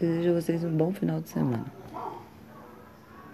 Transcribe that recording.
Desejo a vocês um bom final de semana.